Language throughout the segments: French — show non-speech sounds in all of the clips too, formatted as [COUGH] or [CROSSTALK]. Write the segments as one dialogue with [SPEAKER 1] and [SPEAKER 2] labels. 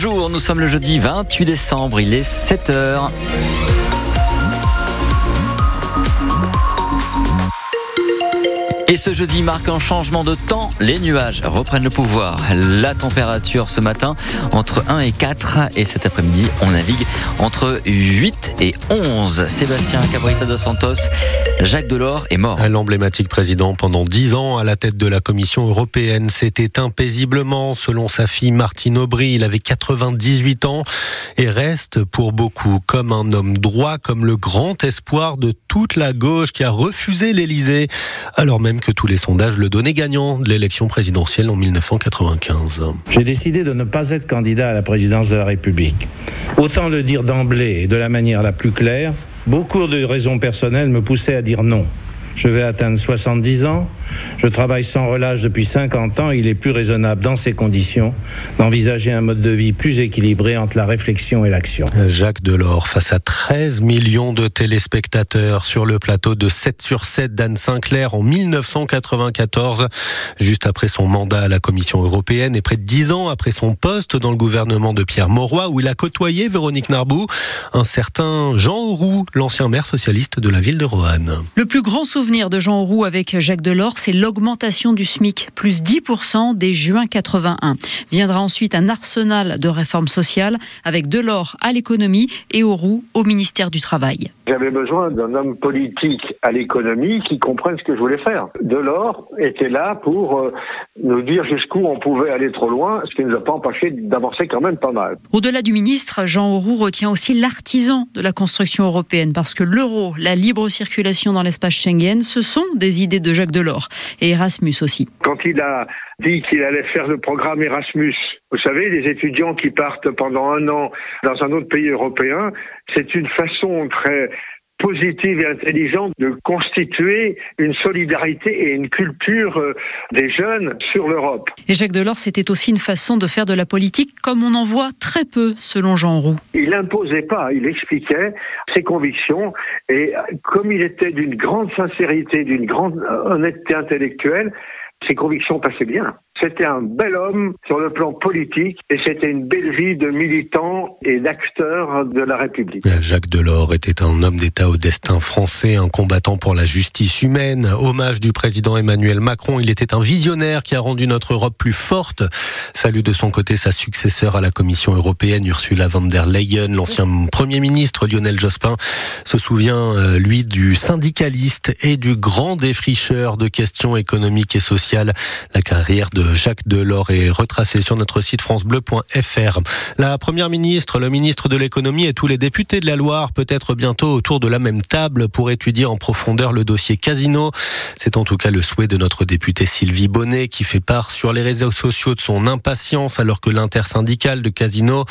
[SPEAKER 1] Bonjour, nous sommes le jeudi 28 décembre, il est 7h. Et ce jeudi marque un changement de temps. Les nuages reprennent le pouvoir. La température ce matin entre 1 et 4 et cet après-midi on navigue entre 8 et 11. Sébastien Cabrita dos Santos, Jacques Delors est mort.
[SPEAKER 2] L'emblématique président pendant 10 ans à la tête de la Commission européenne s'est éteint paisiblement selon sa fille Martine Aubry. Il avait 98 ans et reste pour beaucoup comme un homme droit, comme le grand espoir de toute la gauche qui a refusé l'Élysée alors même que tous les sondages le donnaient gagnant de l'élection présidentielle en 1995.
[SPEAKER 3] J'ai décidé de ne pas être candidat à la présidence de la République. Autant le dire d'emblée et de la manière la plus claire, beaucoup de raisons personnelles me poussaient à dire non. Je vais atteindre 70 ans. Je travaille sans relâche depuis 50 ans. Il est plus raisonnable dans ces conditions d'envisager un mode de vie plus équilibré entre la réflexion et l'action.
[SPEAKER 2] Jacques Delors face à 13 millions de téléspectateurs sur le plateau de 7 sur 7 d'Anne Sinclair en 1994, juste après son mandat à la Commission européenne et près de 10 ans après son poste dans le gouvernement de Pierre Mauroy où il a côtoyé Véronique Narbou, un certain Jean Auroux, l'ancien maire socialiste de la ville de Roanne.
[SPEAKER 4] Le plus grand souvenir de Jean Roux avec Jacques Delors, c'est l'augmentation du SMIC, plus 10% dès juin 81. Viendra ensuite un arsenal de réformes sociales avec Delors à l'économie et Auroux au ministère du Travail.
[SPEAKER 5] J'avais besoin d'un homme politique à l'économie qui comprenne ce que je voulais faire. Delors était là pour euh, nous dire jusqu'où on pouvait aller trop loin, ce qui ne nous a pas empêché d'avancer quand même pas mal.
[SPEAKER 4] Au-delà du ministre, Jean Auroux retient aussi l'artisan de la construction européenne parce que l'euro, la libre circulation dans l'espace Schengen, ce sont des idées de Jacques Delors et Erasmus aussi.
[SPEAKER 5] Quand il a dit qu'il allait faire le programme Erasmus, vous savez, les étudiants qui partent pendant un an dans un autre pays européen, c'est une façon très positive et intelligente de constituer une solidarité et une culture euh, des jeunes sur l'Europe.
[SPEAKER 4] Et Jacques Delors, c'était aussi une façon de faire de la politique comme on en voit très peu, selon Jean Roux.
[SPEAKER 5] Il n'imposait pas, il expliquait ses convictions et comme il était d'une grande sincérité, d'une grande honnêteté intellectuelle, ses convictions passaient bien. C'était un bel homme sur le plan politique et c'était une belle vie de militant et d'acteur de la République.
[SPEAKER 2] Jacques Delors était un homme d'État au destin français, un combattant pour la justice humaine. Hommage du président Emmanuel Macron. Il était un visionnaire qui a rendu notre Europe plus forte. Salut de son côté sa successeur à la Commission européenne, Ursula von der Leyen. L'ancien Premier ministre Lionel Jospin se souvient, euh, lui, du syndicaliste et du grand défricheur de questions économiques et sociales. La carrière de Jacques Delors est retracé sur notre site francebleu.fr. La première ministre, le ministre de l'économie et tous les députés de la Loire peut-être bientôt autour de la même table pour étudier en profondeur le dossier Casino. C'est en tout cas le souhait de notre députée Sylvie Bonnet qui fait part sur les réseaux sociaux de son impatience alors que l'intersyndicale de Casino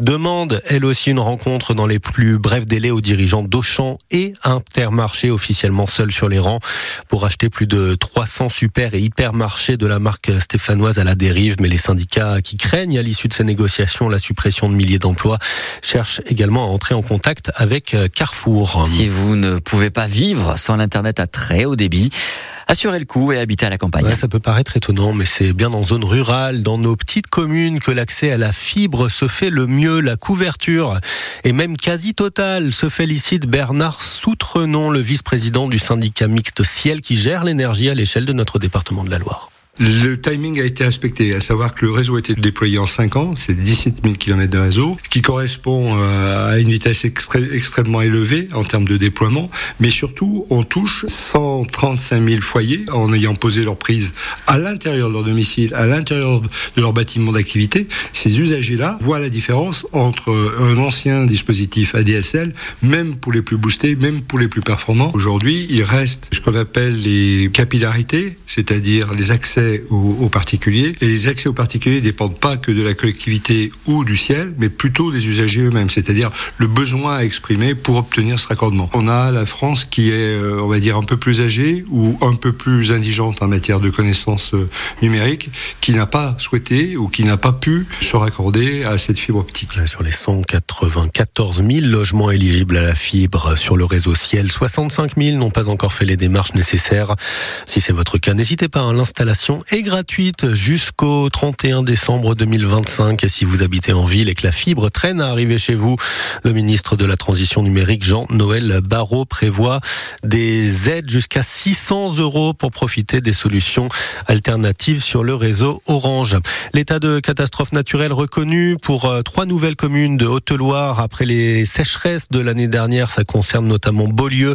[SPEAKER 2] demande elle aussi une rencontre dans les plus brefs délais aux dirigeants d'Auchan et Intermarché officiellement seul sur les rangs pour acheter plus de 300 super et hypermarchés de la marque Stéphane fanoise à la dérive, mais les syndicats qui craignent à l'issue de ces négociations la suppression de milliers d'emplois cherchent également à entrer en contact avec euh, Carrefour.
[SPEAKER 1] Si vous ne pouvez pas vivre sans l'Internet à très haut débit, assurez le coup et habitez à la campagne.
[SPEAKER 2] ça peut paraître étonnant, mais c'est bien dans zone rurale, dans nos petites communes, que l'accès à la fibre se fait le mieux. La couverture est même quasi totale, se félicite Bernard Soutrenon, le vice-président du syndicat mixte Ciel qui gère l'énergie à l'échelle de notre département de la Loire.
[SPEAKER 6] Le timing a été respecté, à savoir que le réseau a été déployé en 5 ans, c'est 17 000 km de réseau, qui correspond euh, à une vitesse extrêmement élevée en termes de déploiement, mais surtout on touche 135 000 foyers en ayant posé leur prise à l'intérieur de leur domicile, à l'intérieur de leur bâtiment d'activité. Ces usagers-là voient la différence entre un ancien dispositif ADSL, même pour les plus boostés, même pour les plus performants. Aujourd'hui, il reste ce qu'on appelle les capillarités, c'est-à-dire les accès aux, particuliers. Et les accès aux particuliers ne dépendent pas que de la collectivité ou du ciel, mais plutôt des usagers eux-mêmes, c'est-à-dire le besoin à exprimer pour obtenir ce raccordement. On a la France qui est, euh, on va dire, un peu plus âgée ou un peu plus indigente en matière de connaissances euh, numériques, qui n'a pas souhaité ou qui n'a pas pu se raccorder à cette fibre optique.
[SPEAKER 2] Sur les 194 000 logements éligibles à la fibre sur le réseau ciel, 65 000 n'ont pas encore fait les démarches nécessaires. Si c'est votre cas, n'hésitez pas à l'installation est gratuite jusqu'au 31 décembre 2025. Et si vous habitez en ville et que la fibre traîne à arriver chez vous, le ministre de la Transition numérique, Jean-Noël Barrot, prévoit des aides jusqu'à 600 euros pour profiter des solutions alternatives sur le réseau Orange. L'état de catastrophe naturelle reconnu pour euh, trois nouvelles communes de Haute-Loire après les sécheresses de l'année dernière. Ça concerne notamment Beaulieu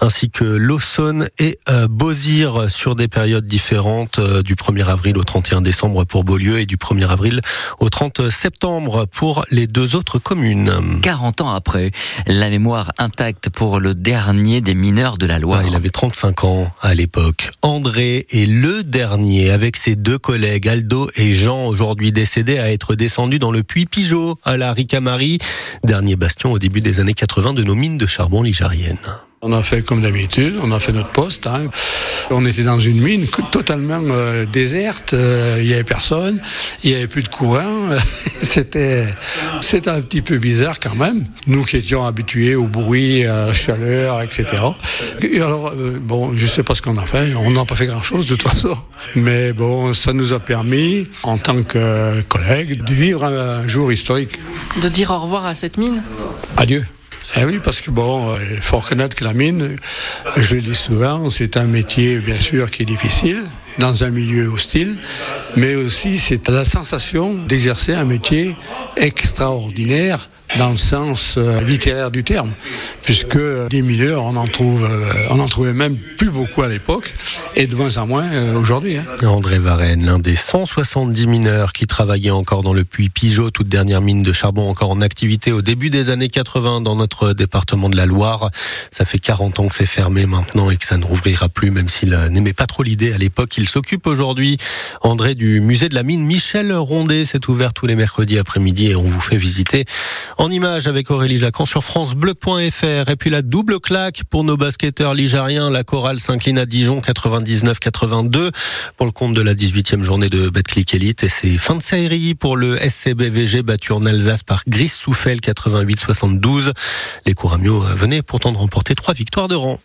[SPEAKER 2] ainsi que l'Aussonne et euh, Beauzire sur des périodes différentes euh, du 1er avril au 31 décembre pour Beaulieu et du 1er avril au 30 septembre pour les deux autres communes.
[SPEAKER 1] 40 ans après, la mémoire intacte pour le dernier des mineurs de la Loire.
[SPEAKER 2] il avait 35 ans à l'époque. André est le dernier avec ses deux collègues Aldo et Jean aujourd'hui décédés à être descendus dans le puits Pigeot à la Ricamarie, dernier bastion au début des années 80 de nos mines de charbon ligériennes.
[SPEAKER 7] On a fait comme d'habitude, on a fait notre poste. Hein. On était dans une mine totalement euh, déserte, euh, il n'y avait personne, il n'y avait plus de courant. [LAUGHS] c'était, c'était un petit peu bizarre quand même. Nous qui étions habitués au bruit, à la chaleur, etc. Et alors, euh, bon, je ne sais pas ce qu'on a fait, on n'a pas fait grand-chose de toute façon. Mais bon, ça nous a permis, en tant que collègues, de vivre un jour historique.
[SPEAKER 8] De dire au revoir à cette mine
[SPEAKER 7] Adieu. Eh oui, parce que bon, euh, il faut reconnaître que la mine, je le dis souvent, c'est un métier bien sûr qui est difficile dans un milieu hostile, mais aussi c'est la sensation d'exercer un métier extraordinaire dans le sens euh, littéraire du terme, puisque des mineurs, on en trouve, euh, on en trouvait même plus beaucoup à l'époque, et de moins en moins euh, aujourd'hui. Hein.
[SPEAKER 2] André Varenne, l'un des 170 mineurs qui travaillaient encore dans le puits Pigeot, toute dernière mine de charbon encore en activité au début des années 80 dans notre département de la Loire. Ça fait 40 ans que c'est fermé maintenant et que ça ne rouvrira plus, même s'il n'aimait pas trop l'idée à l'époque. Il s'occupe aujourd'hui, André, du musée de la mine Michel Rondet. C'est ouvert tous les mercredis après-midi et on vous fait visiter image avec Aurélie Jacquan sur francebleu.fr. Et puis la double claque pour nos basketteurs ligériens. La chorale s'incline à Dijon 99-82 pour le compte de la 18e journée de Betclic Elite. Et c'est fin de série pour le SCBVG battu en Alsace par Gris Souffel 88-72. Les Couramio venaient pourtant de remporter trois victoires de rang.